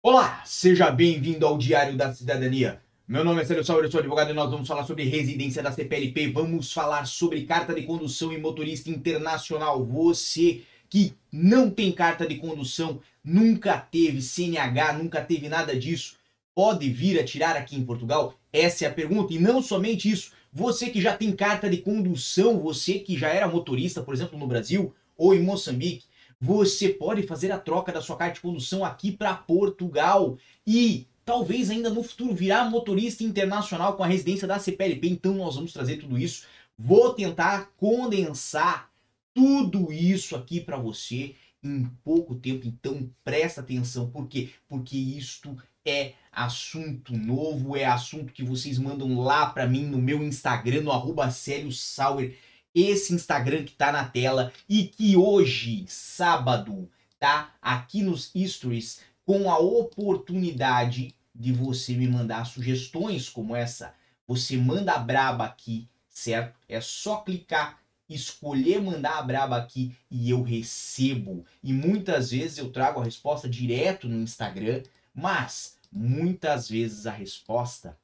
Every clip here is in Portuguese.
Olá, seja bem-vindo ao Diário da Cidadania. Meu nome é Célio Sauer, eu sou advogado e nós vamos falar sobre residência da CPLP. Vamos falar sobre carta de condução e motorista internacional. Você que não tem carta de condução, nunca teve CNH, nunca teve nada disso, pode vir a tirar aqui em Portugal? Essa é a pergunta. E não somente isso, você que já tem carta de condução, você que já era motorista, por exemplo, no Brasil ou em Moçambique, você pode fazer a troca da sua carta de condução aqui para Portugal e talvez ainda no futuro virar motorista internacional com a residência da CPLP. Então nós vamos trazer tudo isso. Vou tentar condensar tudo isso aqui para você em pouco tempo. Então presta atenção, por quê? Porque isto é assunto novo, é assunto que vocês mandam lá para mim no meu Instagram, no arroba Sauer esse Instagram que tá na tela e que hoje, sábado, tá aqui nos stories com a oportunidade de você me mandar sugestões como essa. Você manda a braba aqui, certo? É só clicar, escolher mandar a braba aqui e eu recebo. E muitas vezes eu trago a resposta direto no Instagram, mas muitas vezes a resposta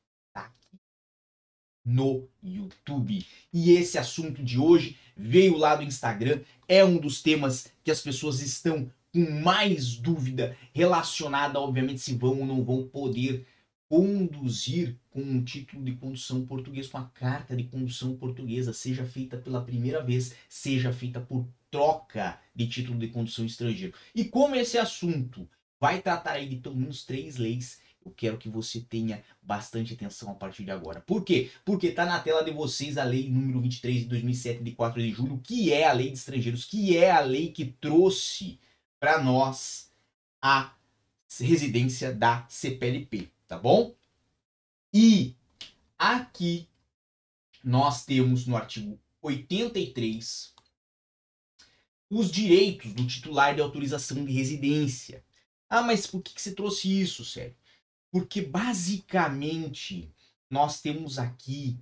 no YouTube. E esse assunto de hoje veio lá do Instagram, é um dos temas que as pessoas estão com mais dúvida relacionada, obviamente, se vão ou não vão poder conduzir com um título de condução português, com a carta de condução portuguesa, seja feita pela primeira vez, seja feita por troca de título de condução estrangeiro. E como esse assunto vai tratar aí de pelo menos três leis, eu quero que você tenha bastante atenção a partir de agora. Por quê? Porque está na tela de vocês a lei número 23 de 2007, de 4 de julho, que é a lei de estrangeiros, que é a lei que trouxe para nós a residência da CPLP, tá bom? E aqui nós temos no artigo 83 os direitos do titular de autorização de residência. Ah, mas por que, que você trouxe isso, sério? Porque basicamente nós temos aqui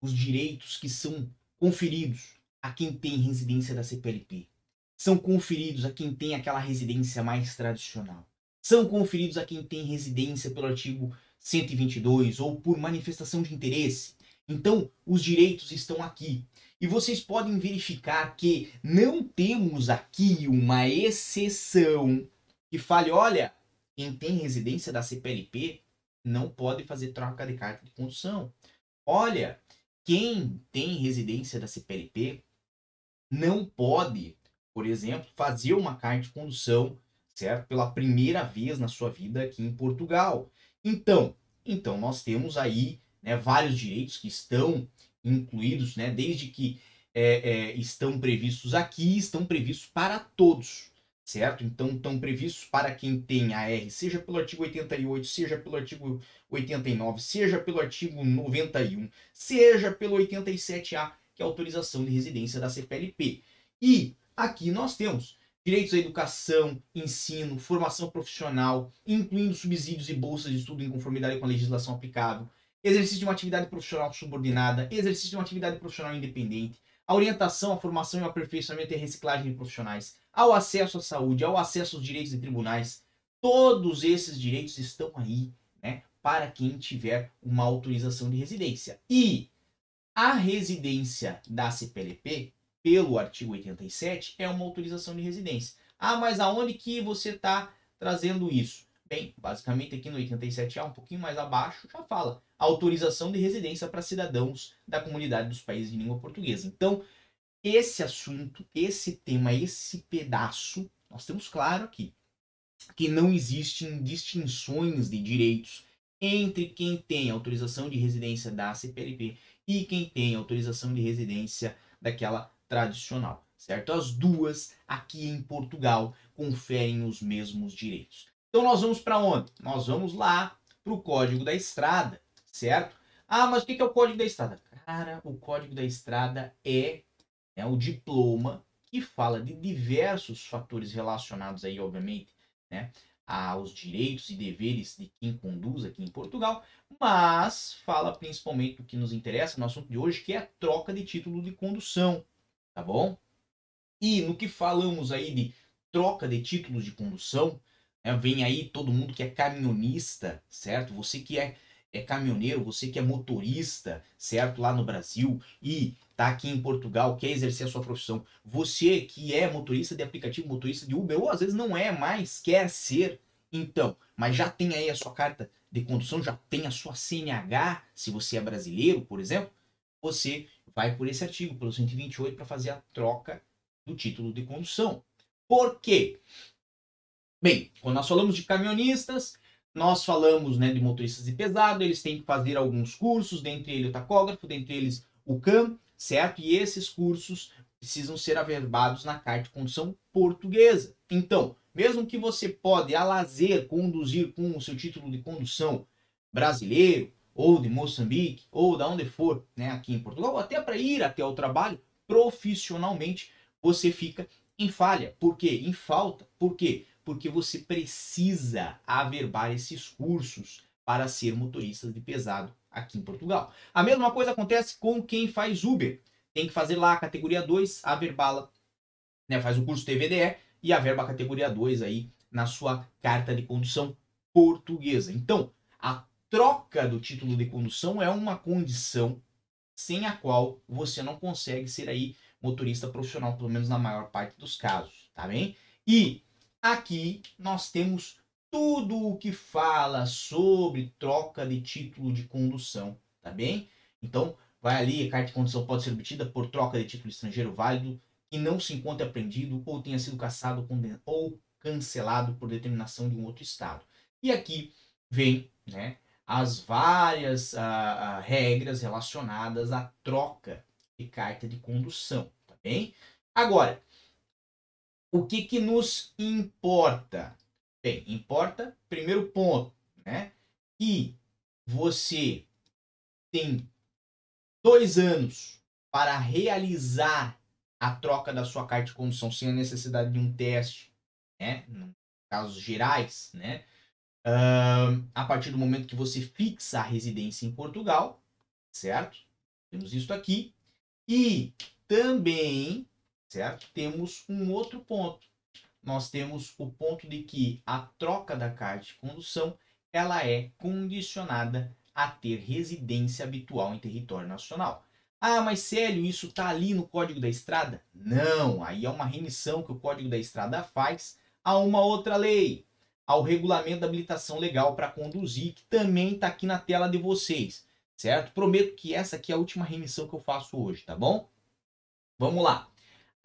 os direitos que são conferidos a quem tem residência da CPLP. São conferidos a quem tem aquela residência mais tradicional. São conferidos a quem tem residência pelo artigo 122 ou por manifestação de interesse. Então, os direitos estão aqui. E vocês podem verificar que não temos aqui uma exceção que fale, olha, quem tem residência da CPLP não pode fazer troca de carta de condução. Olha, quem tem residência da CPLP não pode, por exemplo, fazer uma carta de condução, certo? Pela primeira vez na sua vida aqui em Portugal. Então, então nós temos aí né, vários direitos que estão incluídos, né, desde que é, é, estão previstos aqui, estão previstos para todos certo? Então estão previstos para quem tem AR, seja pelo artigo 88, seja pelo artigo 89, seja pelo artigo 91, seja pelo 87A, que é a autorização de residência da CPLP. E aqui nós temos direitos à educação, ensino, formação profissional, incluindo subsídios e bolsas de estudo em conformidade com a legislação aplicável, exercício de uma atividade profissional subordinada, exercício de uma atividade profissional independente, a orientação, a formação e o aperfeiçoamento e a reciclagem de profissionais, ao acesso à saúde, ao acesso aos direitos de tribunais. Todos esses direitos estão aí, né, para quem tiver uma autorização de residência. E a residência da CPLP, pelo artigo 87, é uma autorização de residência. Ah, mas aonde que você está trazendo isso? Bem, basicamente aqui no 87A, um pouquinho mais abaixo, já fala autorização de residência para cidadãos da comunidade dos países de língua portuguesa. Então, esse assunto, esse tema, esse pedaço, nós temos claro aqui que não existem distinções de direitos entre quem tem autorização de residência da CPLP e quem tem autorização de residência daquela tradicional, certo? As duas aqui em Portugal conferem os mesmos direitos. Então nós vamos para onde? Nós vamos lá para o Código da Estrada, certo? Ah, mas o que é o Código da Estrada? Cara, o Código da Estrada é, é o diploma que fala de diversos fatores relacionados aí, obviamente, né, aos direitos e deveres de quem conduz aqui em Portugal, mas fala principalmente do que nos interessa no assunto de hoje, que é a troca de título de condução, tá bom? E no que falamos aí de troca de títulos de condução, Né? Vem aí todo mundo que é caminhonista, certo? Você que é, é caminhoneiro, você que é motorista, certo? Lá no Brasil e tá aqui em Portugal, quer exercer a sua profissão. Você que é motorista de aplicativo, motorista de Uber, ou às vezes não é, mas quer ser, então, mas já tem aí a sua carta de condução, já tem a sua CNH, se você é brasileiro, por exemplo, você vai por esse artigo, pelo 128, para fazer a troca do título de condução. Por quê? Bem, quando nós falamos de caminhonistas, nós falamos né, de motoristas de pesado, eles têm que fazer alguns cursos, dentre eles o tacógrafo, dentre eles o CAM, certo? E esses cursos precisam ser averbados na carta de condução portuguesa. Então, mesmo que você pode a lazer conduzir com o seu título de condução brasileiro, ou de Moçambique, ou da onde for, né, aqui em Portugal, até para ir até o trabalho profissionalmente, você fica em falha. Por quê? Em falta. Por quê? Porque você precisa averbar esses cursos para ser motorista de pesado aqui em Portugal. A mesma coisa acontece com quem faz Uber. Tem que fazer lá a categoria 2, averbá-la, né, faz o curso TVDE e averba a categoria 2 aí na sua carta de condução portuguesa. Então, a troca do título de condução é uma condição sem a qual você não consegue ser aí motorista profissional, pelo menos na maior parte dos casos, tá bem? E aqui nós temos tudo o que fala sobre troca de título de condução, tá bem? Então, vai ali, a carta de condução pode ser obtida por troca de título estrangeiro válido que não se encontre apreendido ou tenha sido cassado ou cancelado por determinação de um outro estado. E aqui vem, né, as várias uh, uh, regras relacionadas à troca de carta de condução, tá bem? Agora, o que que nos importa? Bem, importa, primeiro ponto, né? Que você tem dois anos para realizar a troca da sua carta de condução sem a necessidade de um teste, né? Em casos gerais, né? Uh, a partir do momento que você fixa a residência em Portugal, certo? Temos isso aqui. E também, certo? Temos um outro ponto nós temos o ponto de que a troca da carta de condução ela é condicionada a ter residência habitual em território nacional. Ah, mas Célio, isso está ali no Código da Estrada? Não, aí é uma remissão que o Código da Estrada faz a uma outra lei, ao Regulamento da Habilitação Legal para Conduzir, que também está aqui na tela de vocês, certo? Prometo que essa aqui é a última remissão que eu faço hoje, tá bom? Vamos lá.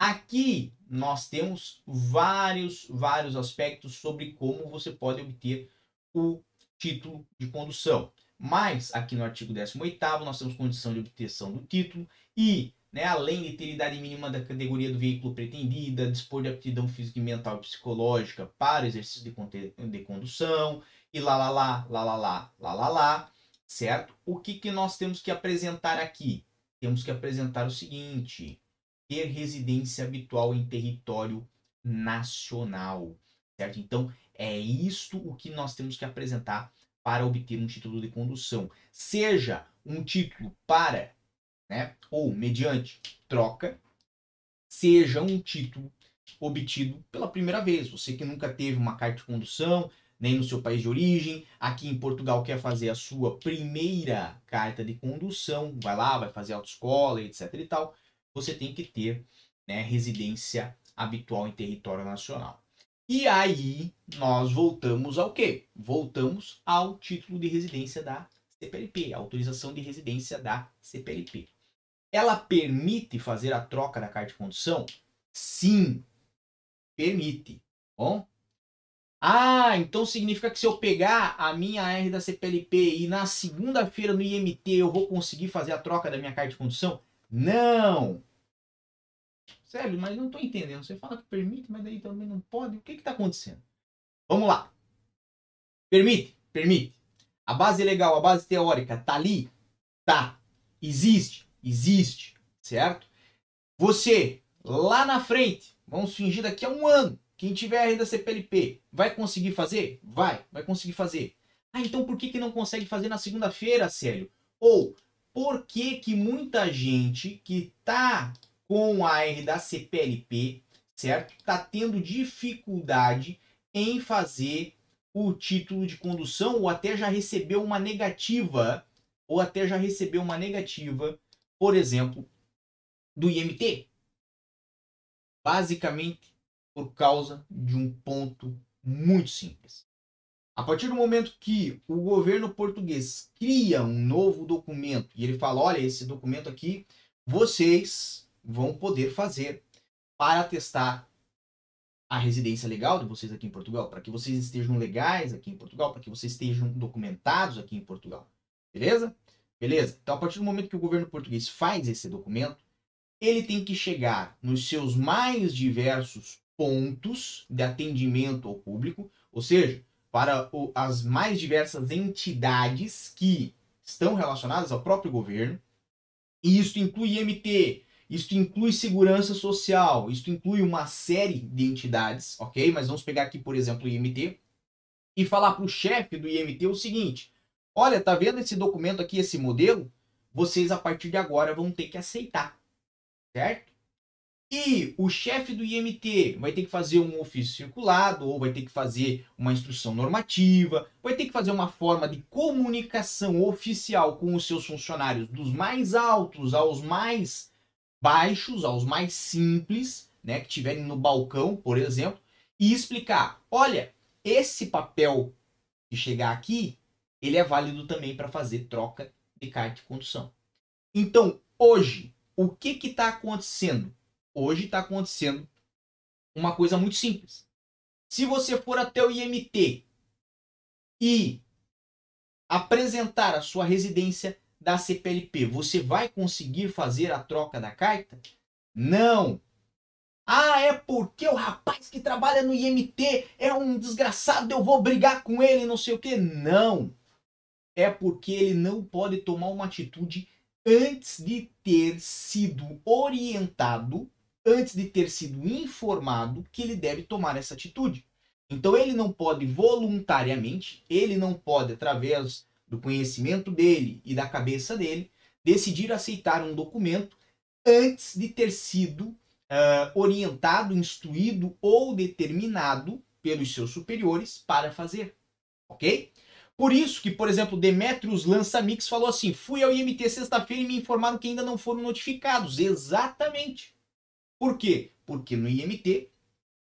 Aqui nós temos vários, vários aspectos sobre como você pode obter o título de condução. Mas aqui no artigo 18 nós temos condição de obtenção do título e, né, além de ter idade mínima da categoria do veículo pretendida, dispor de aptidão física, mental e psicológica para exercício de, de condução e lá lá lá, lá lá lá, lá lá lá, certo? O que, que nós temos que apresentar aqui? Temos que apresentar o seguinte, ter residência habitual em território nacional, certo? Então, é isto o que nós temos que apresentar para obter um título de condução. Seja um título para, né, ou mediante troca, seja um título obtido pela primeira vez. Você que nunca teve uma carta de condução, nem no seu país de origem, aqui em Portugal quer fazer a sua primeira carta de condução, vai lá, vai fazer autoescola, etc e tal você tem que ter né, residência habitual em território nacional. E aí nós voltamos ao quê? Voltamos ao título de residência da CPLP, autorização de residência da CPLP. Ela permite fazer a troca da carta de condução? Sim, permite. Bom, ah, então significa que se eu pegar a minha R da CPLP e na segunda-feira no IMT eu vou conseguir fazer a troca da minha carta de condução? Não! Sério, mas não estou entendendo. Você fala que permite, mas daí também não pode. O que está acontecendo? Vamos lá. Permite? Permite. A base legal, a base teórica, tá ali? Tá. Existe? Existe. Certo? Você, lá na frente, vamos fingir daqui a um ano, quem tiver a renda CPLP, vai conseguir fazer? Vai, vai conseguir fazer. Ah, então por que, que não consegue fazer na segunda-feira, Célio? Ou por que, que muita gente que está com a R da CPLP, certo? Está tendo dificuldade em fazer o título de condução ou até já recebeu uma negativa, ou até já recebeu uma negativa, por exemplo, do IMT. Basicamente por causa de um ponto muito simples. A partir do momento que o governo português cria um novo documento e ele fala: olha, esse documento aqui vocês vão poder fazer para testar a residência legal de vocês aqui em Portugal, para que vocês estejam legais aqui em Portugal, para que vocês estejam documentados aqui em Portugal. Beleza? Beleza? Então, a partir do momento que o governo português faz esse documento, ele tem que chegar nos seus mais diversos pontos de atendimento ao público, ou seja, para o, as mais diversas entidades que estão relacionadas ao próprio governo. E isso inclui IMT, isso inclui segurança social, isso inclui uma série de entidades, ok? Mas vamos pegar aqui, por exemplo, o IMT e falar para o chefe do IMT o seguinte: olha, tá vendo esse documento aqui, esse modelo? Vocês a partir de agora vão ter que aceitar, certo? E o chefe do IMT vai ter que fazer um ofício circulado, ou vai ter que fazer uma instrução normativa, vai ter que fazer uma forma de comunicação oficial com os seus funcionários, dos mais altos aos mais baixos, aos mais simples, né, que tiverem no balcão, por exemplo, e explicar: olha, esse papel que chegar aqui, ele é válido também para fazer troca de carta de condução. Então, hoje, o que está acontecendo? Hoje está acontecendo uma coisa muito simples. Se você for até o IMT e apresentar a sua residência da CPLP, você vai conseguir fazer a troca da carta? Não. Ah, é porque o rapaz que trabalha no IMT é um desgraçado, eu vou brigar com ele, não sei o que. Não. É porque ele não pode tomar uma atitude antes de ter sido orientado antes de ter sido informado que ele deve tomar essa atitude. Então ele não pode voluntariamente, ele não pode, através do conhecimento dele e da cabeça dele, decidir aceitar um documento antes de ter sido uh, orientado, instruído ou determinado pelos seus superiores para fazer. Ok? Por isso que, por exemplo, Demetrius Lançamix falou assim: fui ao IMT sexta-feira e me informaram que ainda não foram notificados. Exatamente. Por quê? Porque no IMT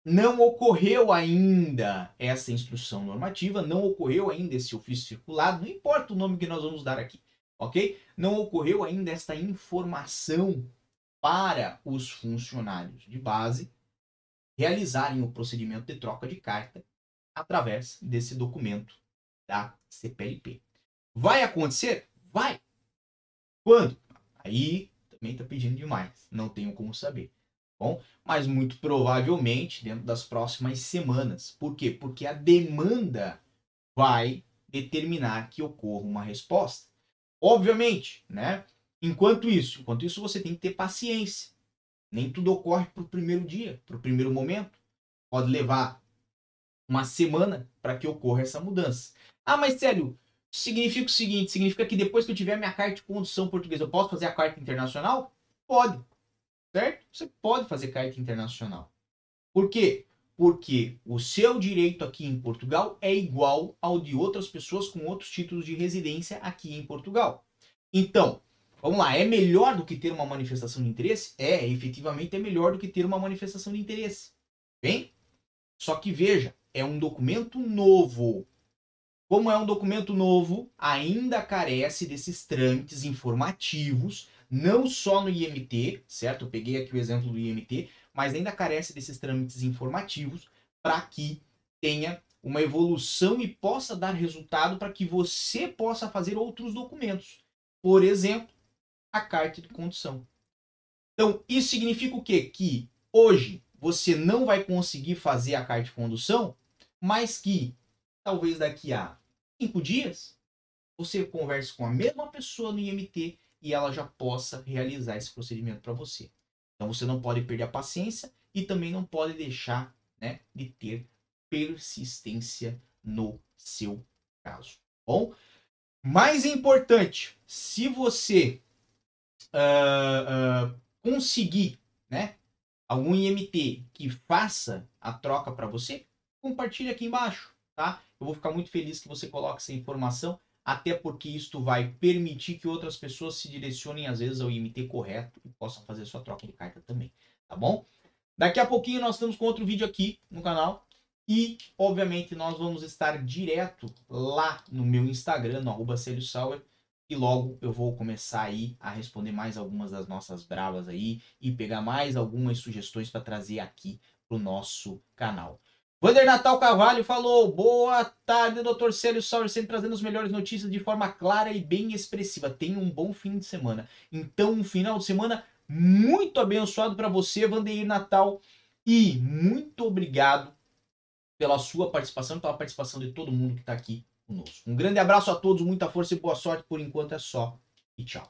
não ocorreu ainda essa instrução normativa, não ocorreu ainda esse ofício circulado, não importa o nome que nós vamos dar aqui, ok? Não ocorreu ainda esta informação para os funcionários de base realizarem o procedimento de troca de carta através desse documento da CPLP. Vai acontecer? Vai. Quando? Aí também está pedindo demais. Não tenho como saber bom? Mas muito provavelmente dentro das próximas semanas. Por quê? Porque a demanda vai determinar que ocorra uma resposta. Obviamente, né? Enquanto isso, enquanto isso você tem que ter paciência. Nem tudo ocorre para o primeiro dia, para o primeiro momento. Pode levar uma semana para que ocorra essa mudança. Ah, mas sério, significa o seguinte: significa que depois que eu tiver minha carta de condução portuguesa, eu posso fazer a carta internacional? Pode certo? Você pode fazer carta internacional. Por quê? Porque o seu direito aqui em Portugal é igual ao de outras pessoas com outros títulos de residência aqui em Portugal. Então, vamos lá, é melhor do que ter uma manifestação de interesse? É, efetivamente é melhor do que ter uma manifestação de interesse. Bem? Só que veja, é um documento novo. Como é um documento novo, ainda carece desses trâmites informativos não só no IMT, certo? Eu peguei aqui o exemplo do IMT, mas ainda carece desses trâmites informativos para que tenha uma evolução e possa dar resultado para que você possa fazer outros documentos. Por exemplo, a carta de condução. Então, isso significa o quê? Que hoje você não vai conseguir fazer a carta de condução, mas que talvez daqui a cinco dias você converse com a mesma pessoa no IMT e ela já possa realizar esse procedimento para você. Então você não pode perder a paciência e também não pode deixar né, de ter persistência no seu caso. Bom, mais importante, se você uh, uh, conseguir né, algum IMT que faça a troca para você, compartilhe aqui embaixo. tá? Eu vou ficar muito feliz que você coloque essa informação, até porque isto vai permitir que outras pessoas se direcionem às vezes ao IMT correto e possam fazer sua troca de carta também, tá bom? Daqui a pouquinho nós estamos com outro vídeo aqui no canal e, obviamente, nós vamos estar direto lá no meu Instagram, no arroba e logo eu vou começar aí a responder mais algumas das nossas bravas aí e pegar mais algumas sugestões para trazer aqui pro nosso canal. Vander Natal Carvalho falou: Boa tarde, Dr. Célio Sauer, sempre trazendo as melhores notícias de forma clara e bem expressiva. Tenha um bom fim de semana. Então, um final de semana muito abençoado para você, Vandeir Natal. E muito obrigado pela sua participação pela participação de todo mundo que está aqui conosco. Um grande abraço a todos, muita força e boa sorte. Por enquanto é só. E tchau.